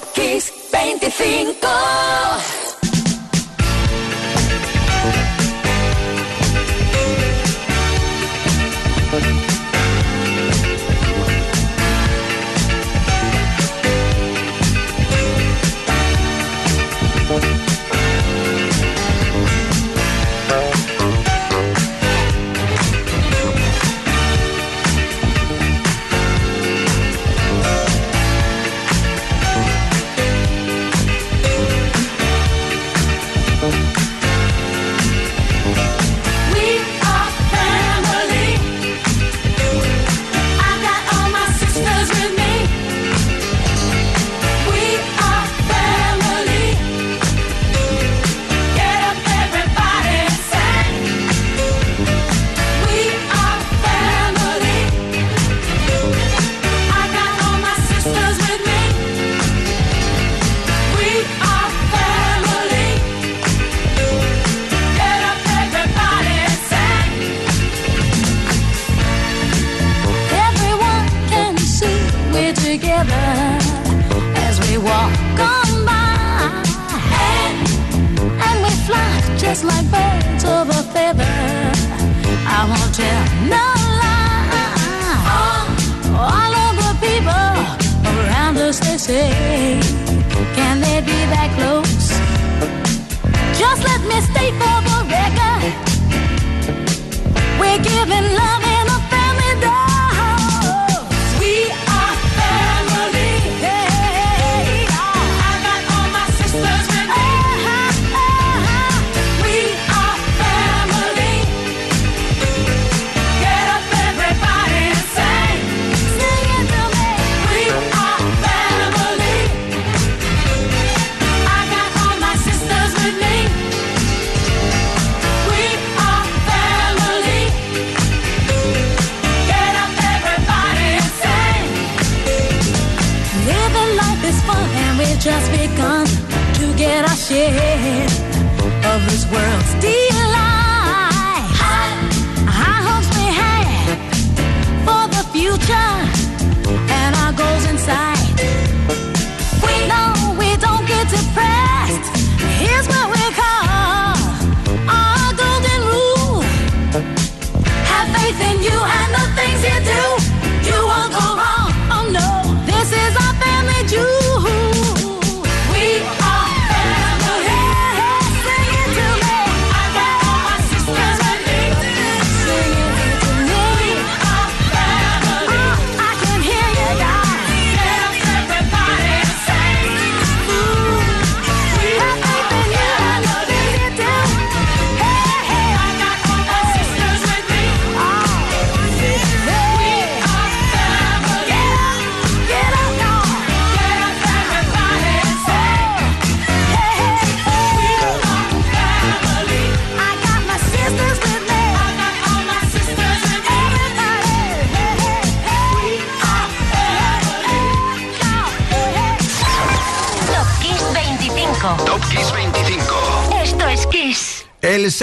Kiss 25.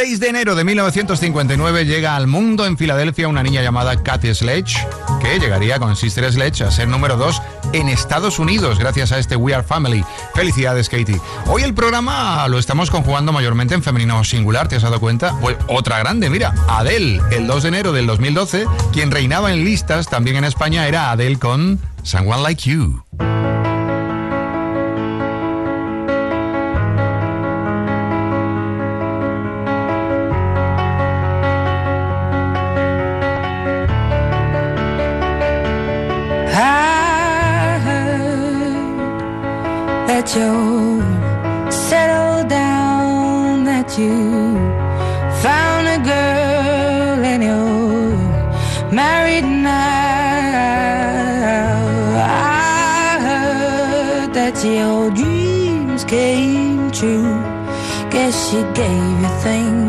6 de enero de 1959 llega al mundo en Filadelfia una niña llamada Kathy Sledge, que llegaría con Sister Sledge a ser número 2 en Estados Unidos gracias a este We Are Family. Felicidades, Katie. Hoy el programa lo estamos conjugando mayormente en femenino singular, ¿te has dado cuenta? Pues otra grande, mira, Adele, el 2 de enero del 2012, quien reinaba en listas también en España era Adele con Someone Like You. she gave you things.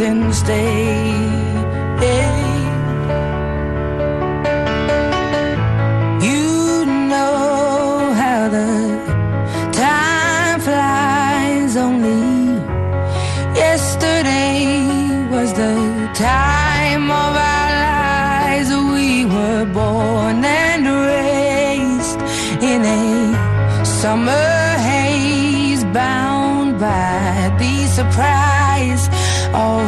since day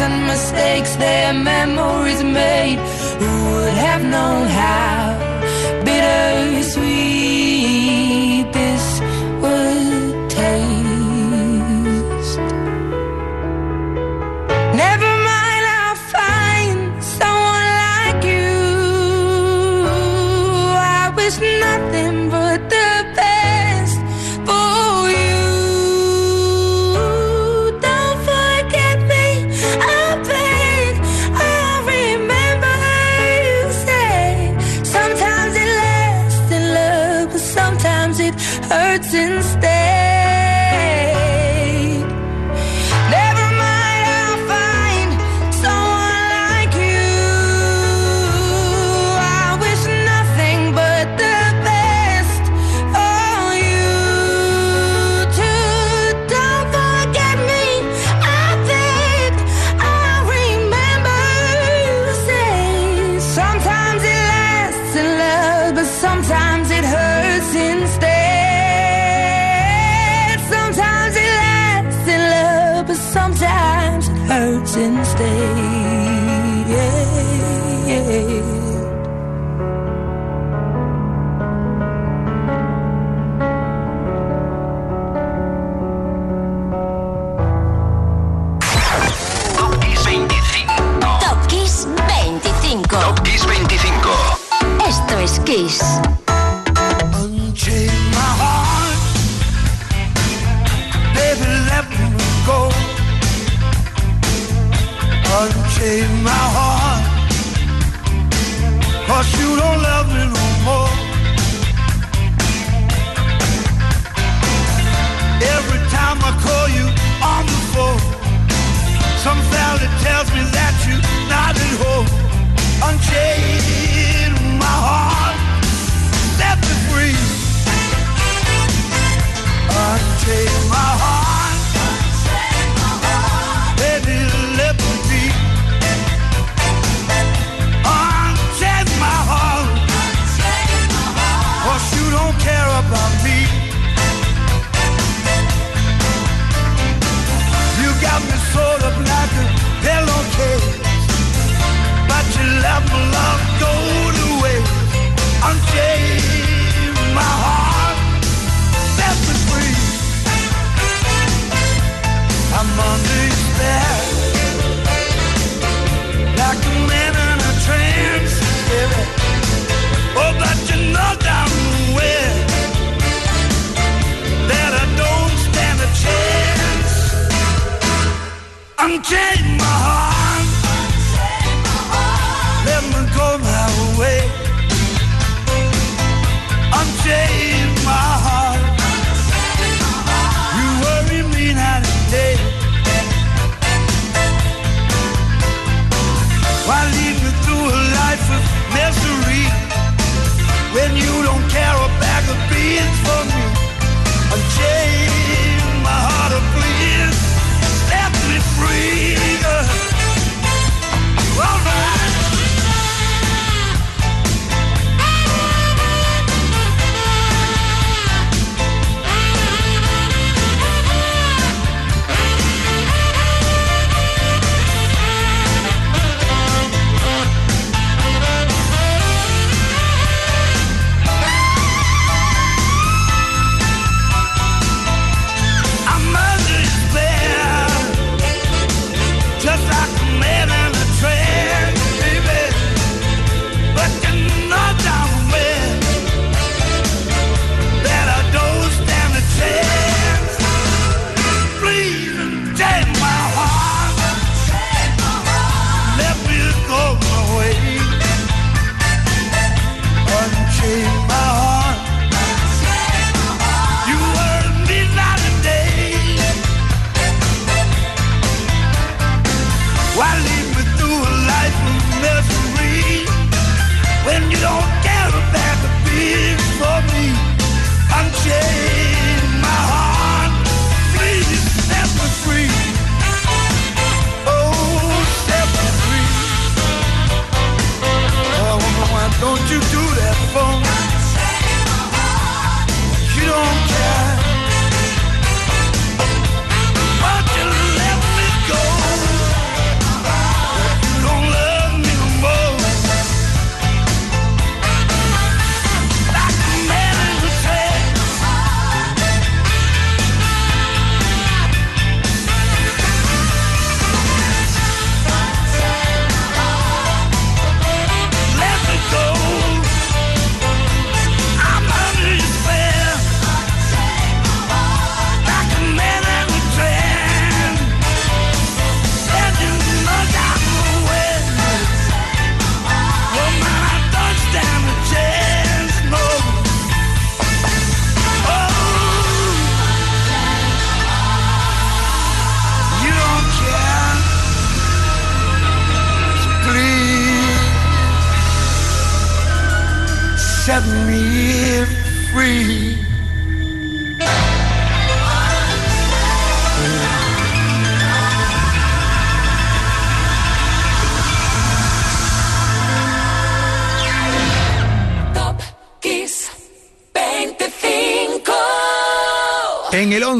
and mistakes their memories made. Who would have known how?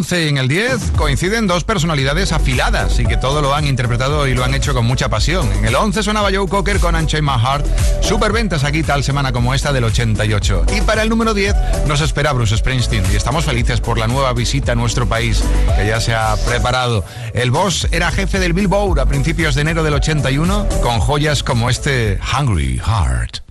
11 y en el 10 coinciden dos personalidades afiladas y que todo lo han interpretado y lo han hecho con mucha pasión. En el 11 sonaba Joe Cocker con Unchained My Heart, superventas aquí tal semana como esta del 88. Y para el número 10 nos espera Bruce Springsteen y estamos felices por la nueva visita a nuestro país que ya se ha preparado. El boss era jefe del Billboard a principios de enero del 81 con joyas como este Hungry Heart.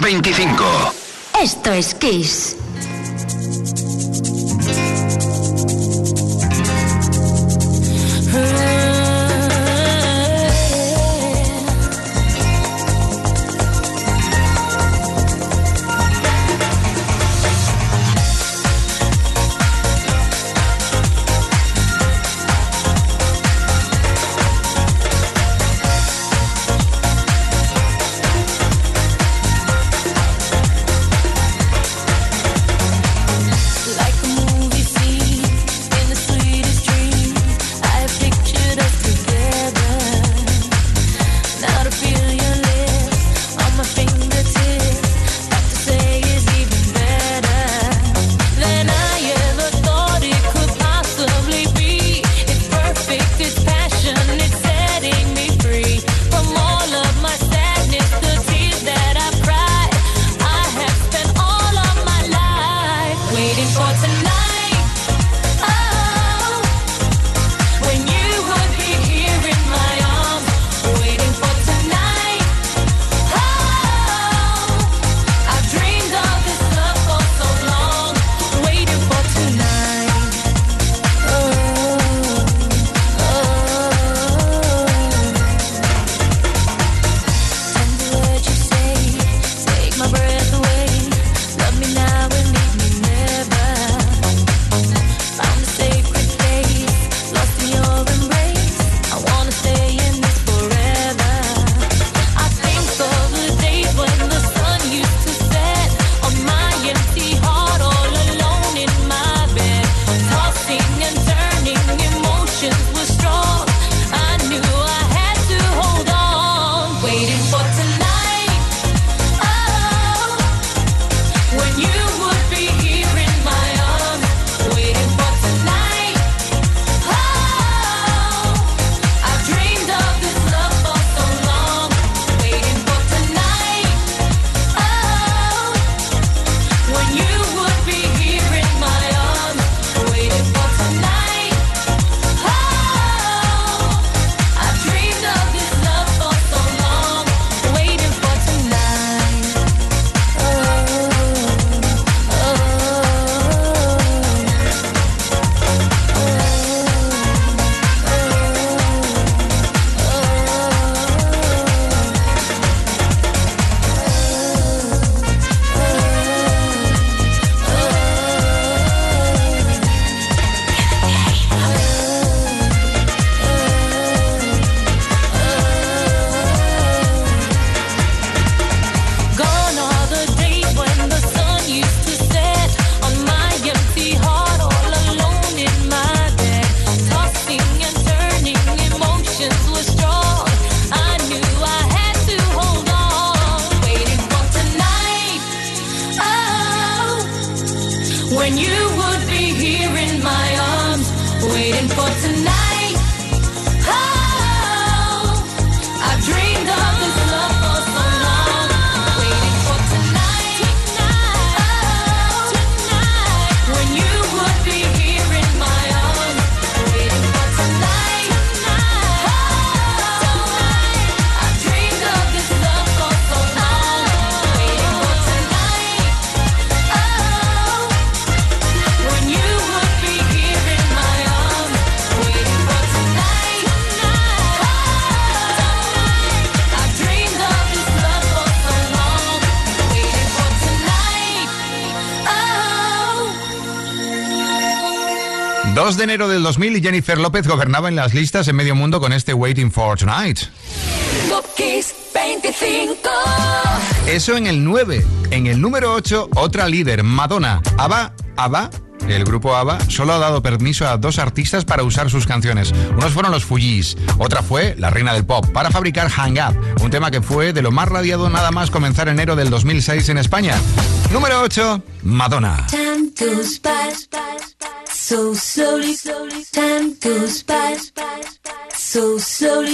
25. Esto es Kiss. de enero del 2000 y Jennifer López gobernaba en las listas en medio mundo con este Waiting for Tonight. Top 25. Eso en el 9. En el número 8, otra líder, Madonna. Abba, Abba el grupo ABBA solo ha dado permiso a dos artistas para usar sus canciones. Unos fueron los Fugees, otra fue la reina del pop, para fabricar Hang Up, un tema que fue de lo más radiado nada más comenzar enero del 2006 en España. Número 8, Madonna. so slowly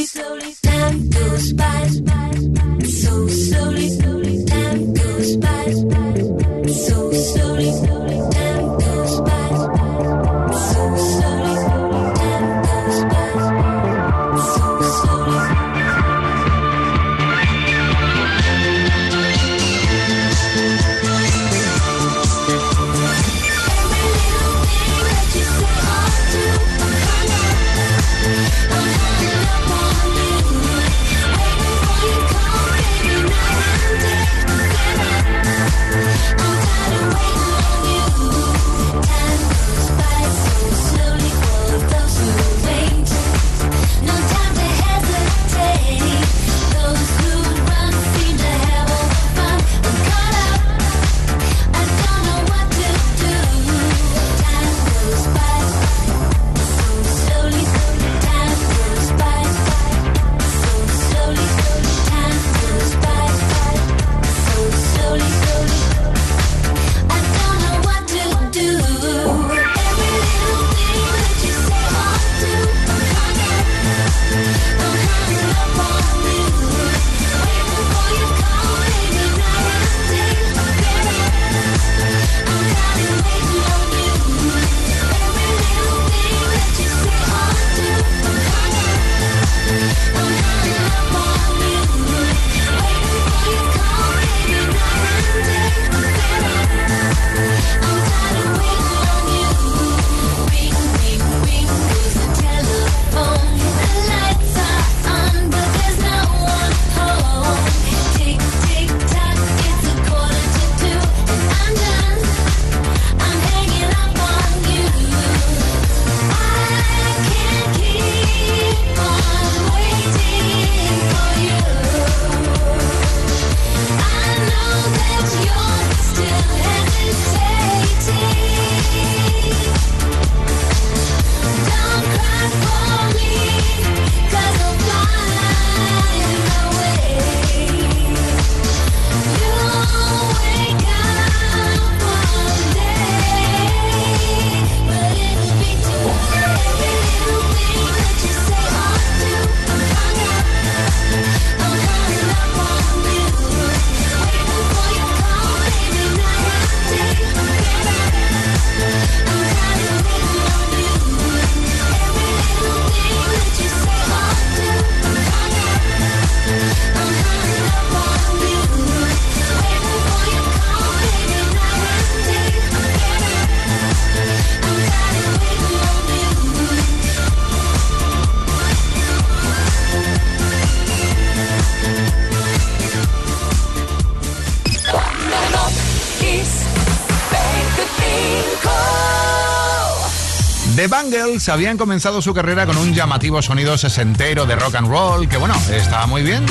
Habían comenzado su carrera con un llamativo sonido sesentero de rock and roll, que bueno, estaba muy bien,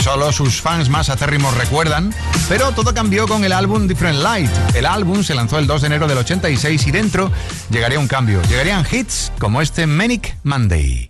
solo sus fans más acérrimos recuerdan, pero todo cambió con el álbum Different Light. El álbum se lanzó el 2 de enero del 86 y dentro llegaría un cambio, llegarían hits como este Manic Monday.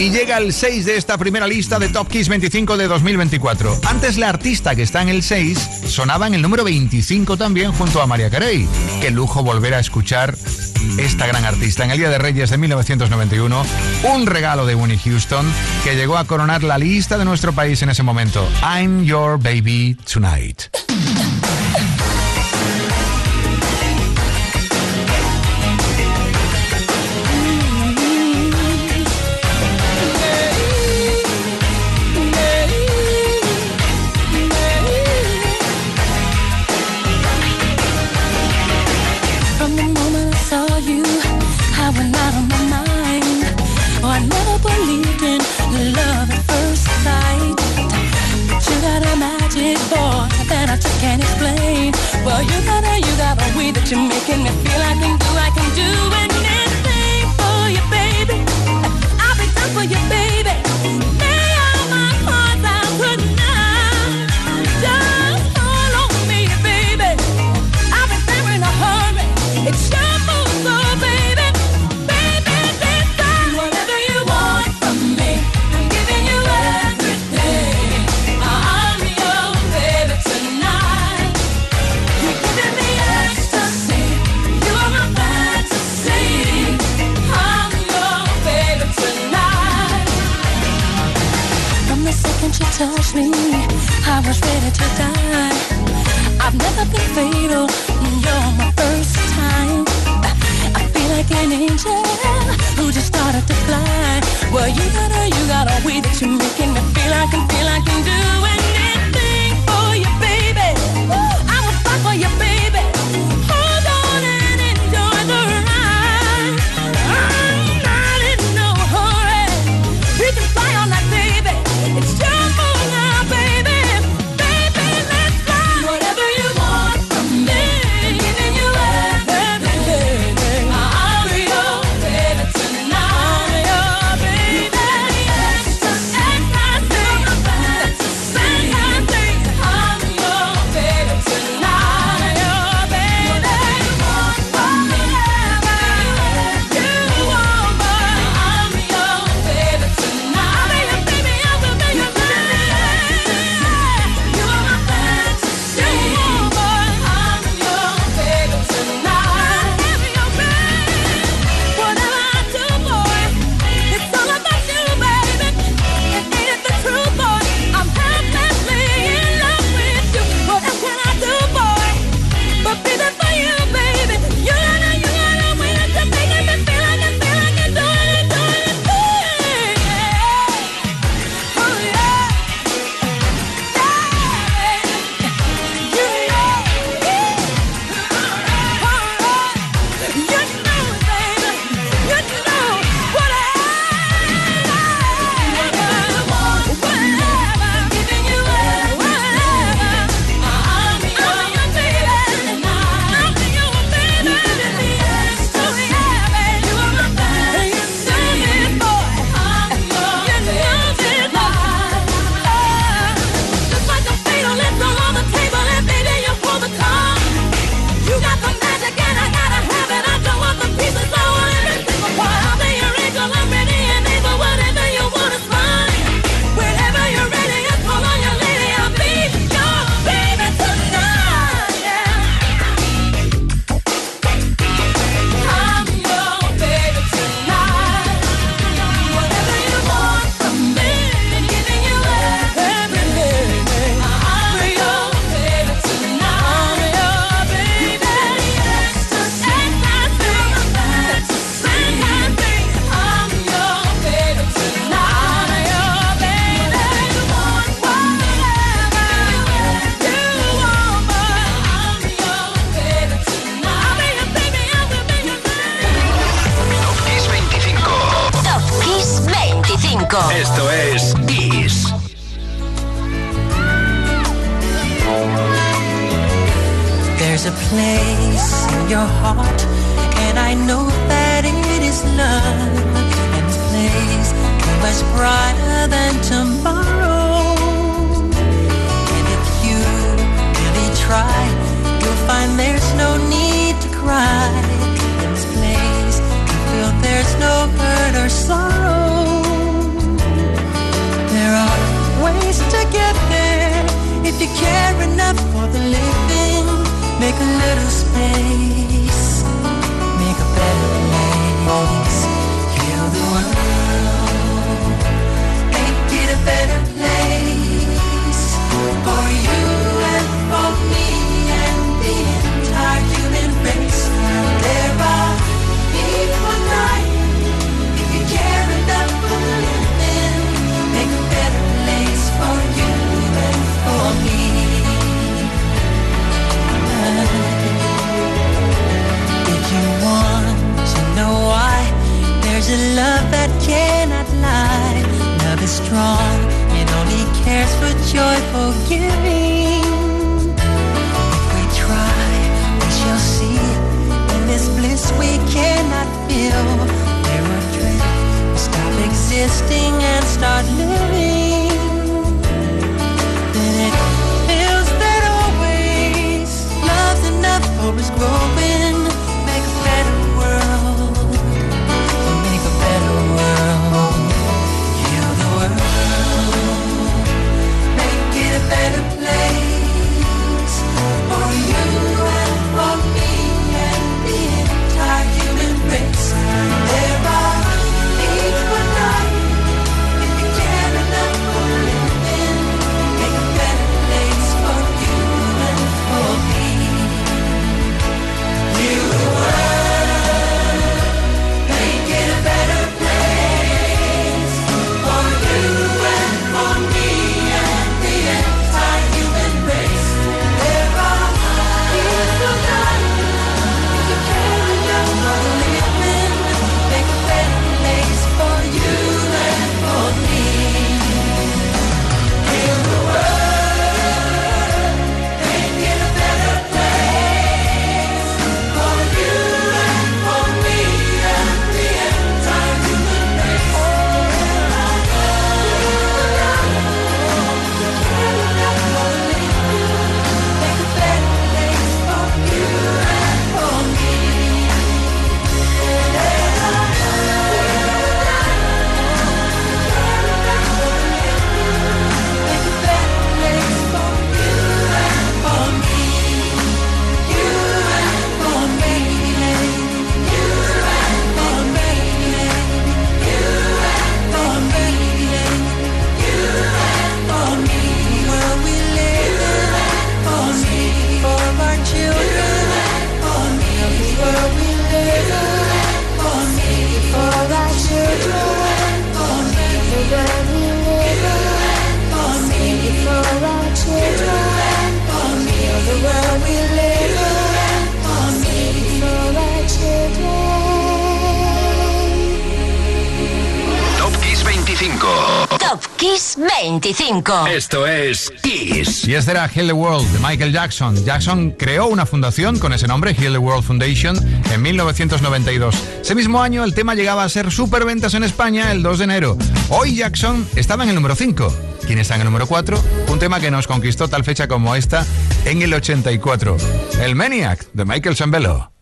Y llega el 6 de esta primera lista de Top Kiss 25 de 2024. Antes la artista que está en el 6 sonaba en el número 25 también junto a María Carey. Qué lujo volver a escuchar esta gran artista en el Día de Reyes de 1991. Un regalo de Winnie Houston que llegó a coronar la lista de nuestro país en ese momento. I'm Your Baby Tonight. You got a, you got a way that you're making me feel I can do, I can do anything To die. I've never been fatal. You're my first time. I feel like an angel who just started to fly. Well, you got her, you got a way that you're making me feel I can, feel I can do it. este era Heal the World de Michael Jackson. Jackson creó una fundación con ese nombre, Heal the World Foundation, en 1992. Ese mismo año el tema llegaba a ser superventas en España el 2 de enero. Hoy Jackson estaba en el número 5. ¿Quién está en el número 4? Un tema que nos conquistó tal fecha como esta en el 84. El Maniac de Michael Sambello.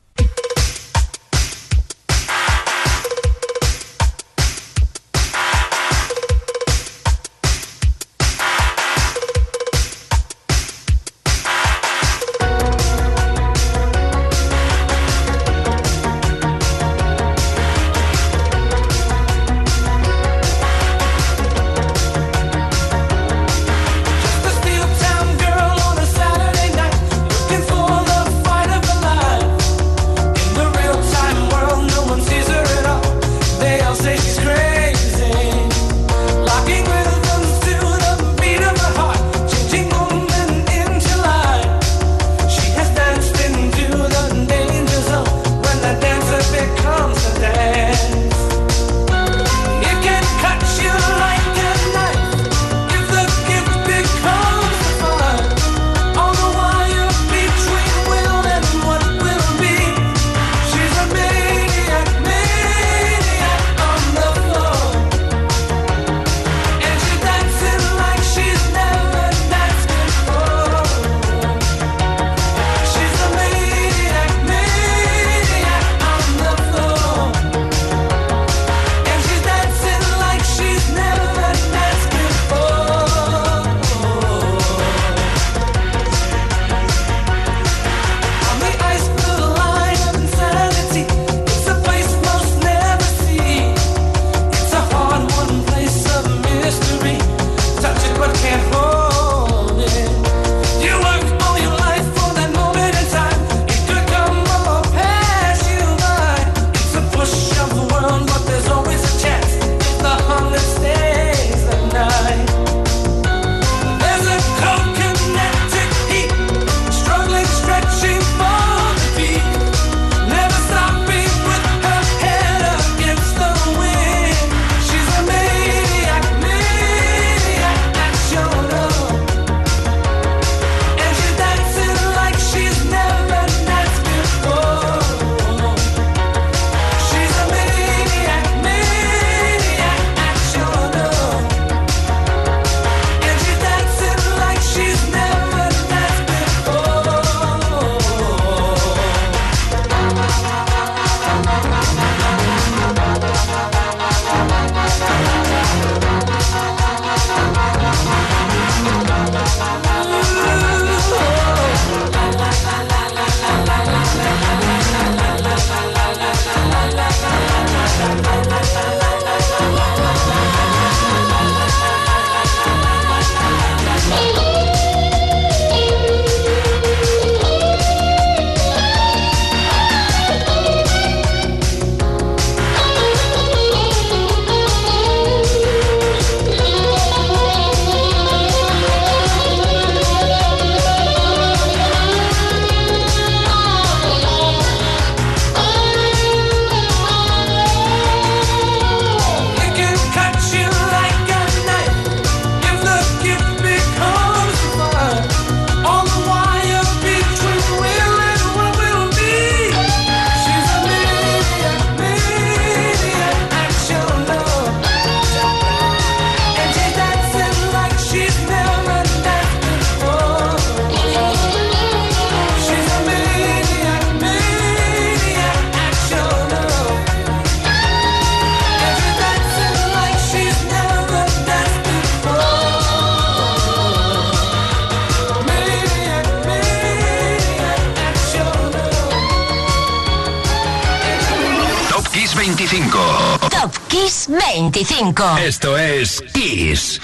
Esto es Kiss.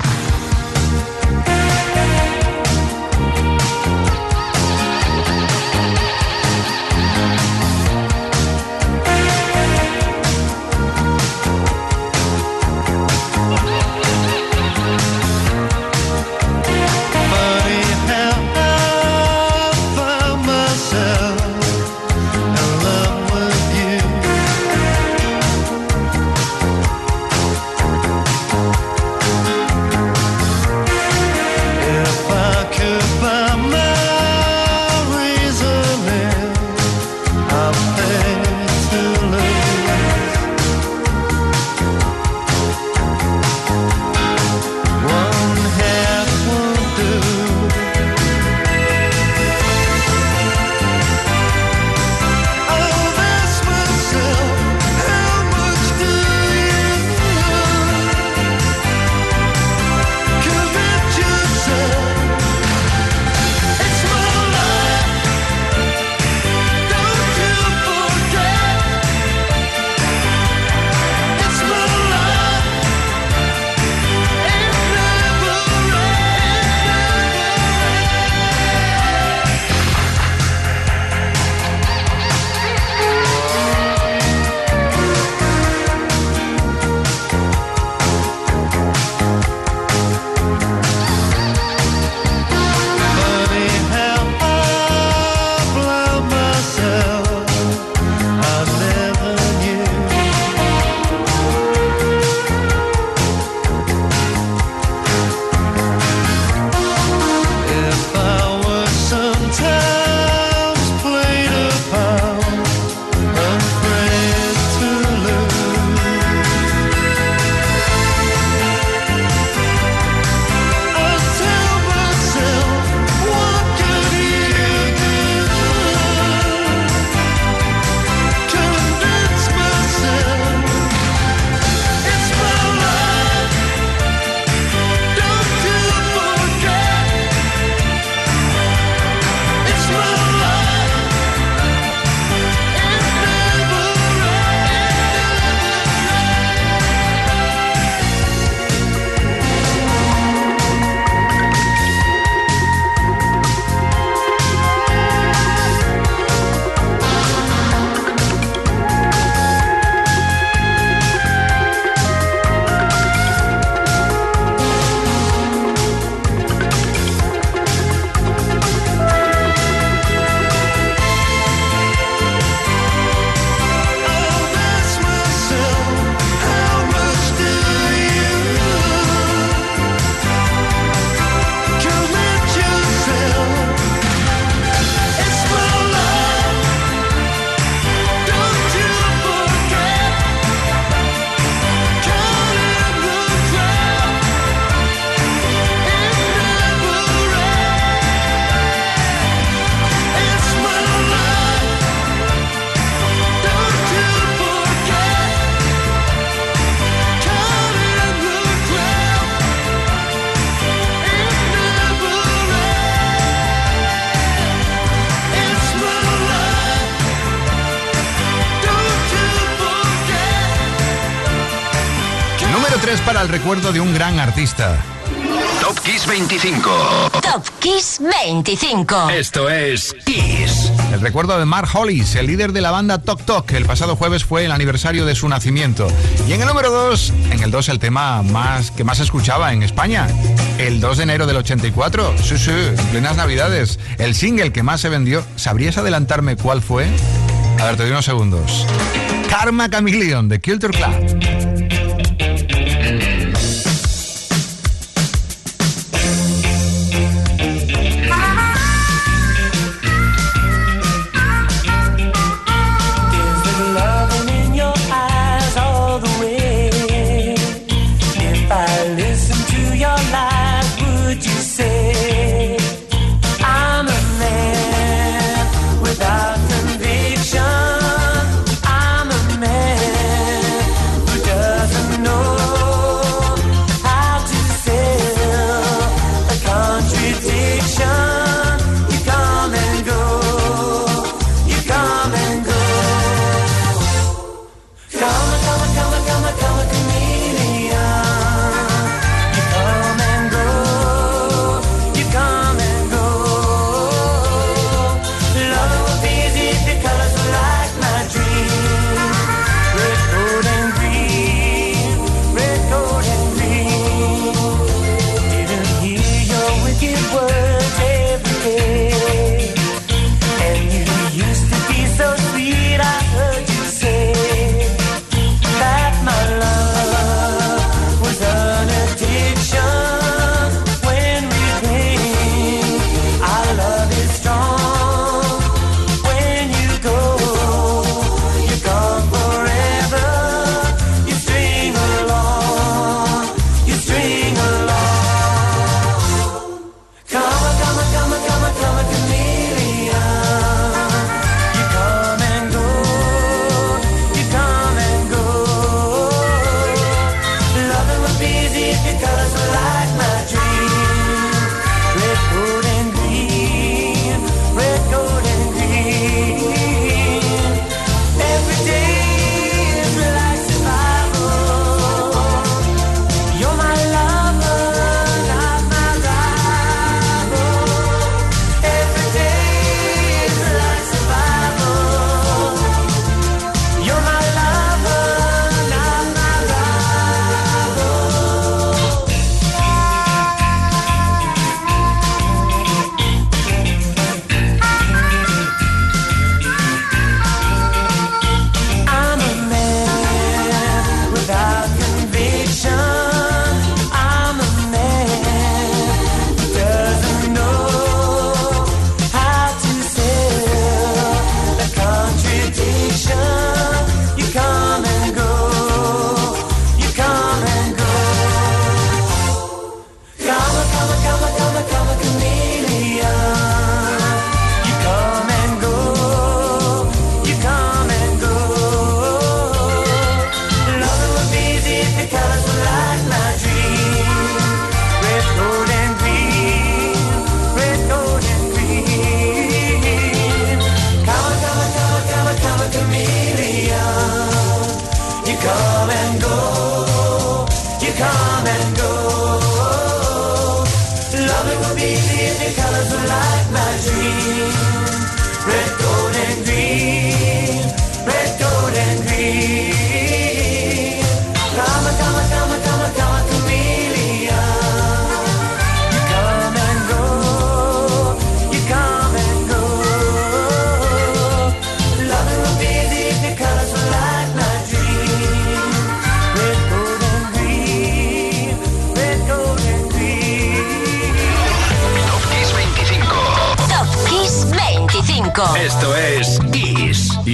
al recuerdo de un gran artista. Top Kiss 25. Top Kiss 25. Esto es Kiss. El recuerdo de Mark Hollis, el líder de la banda Tok Tok, el pasado jueves fue el aniversario de su nacimiento. Y en el número 2, en el 2 el tema más que más escuchaba en España, el 2 de enero del 84, sí, sí, en plenas navidades, el single que más se vendió. ¿Sabrías adelantarme cuál fue? A ver, te doy unos segundos. Karma Chameleon de Culture Club.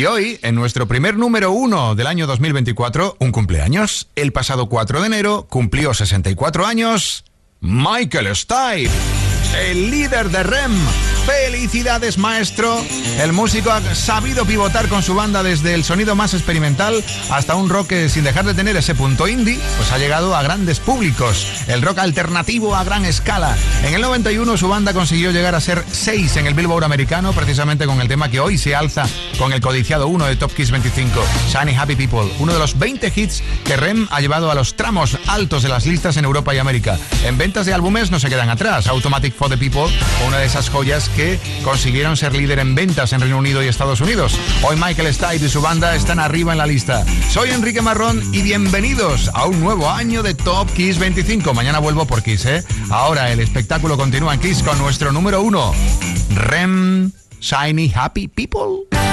Y hoy, en nuestro primer número uno del año 2024, un cumpleaños, el pasado 4 de enero cumplió 64 años Michael Stipe el líder de REM. Felicidades, maestro. El músico ha sabido pivotar con su banda desde el sonido más experimental hasta un rock que, sin dejar de tener ese punto indie, pues ha llegado a grandes públicos. El rock alternativo a gran escala. En el 91 su banda consiguió llegar a ser 6 en el Billboard americano, precisamente con el tema que hoy se alza con el codiciado 1 de Top Kiss 25, Shiny Happy People, uno de los 20 hits que REM ha llevado a los tramos altos de las listas en Europa y América. En ventas de álbumes no se quedan atrás. Automatic for the People, una de esas joyas que consiguieron ser líder en ventas en Reino Unido y Estados Unidos. Hoy Michael Stipe y su banda están arriba en la lista. Soy Enrique Marrón y bienvenidos a un nuevo año de Top Kiss 25. Mañana vuelvo por Kiss, ¿eh? Ahora el espectáculo continúa en Kiss con nuestro número uno, Rem Shiny Happy People.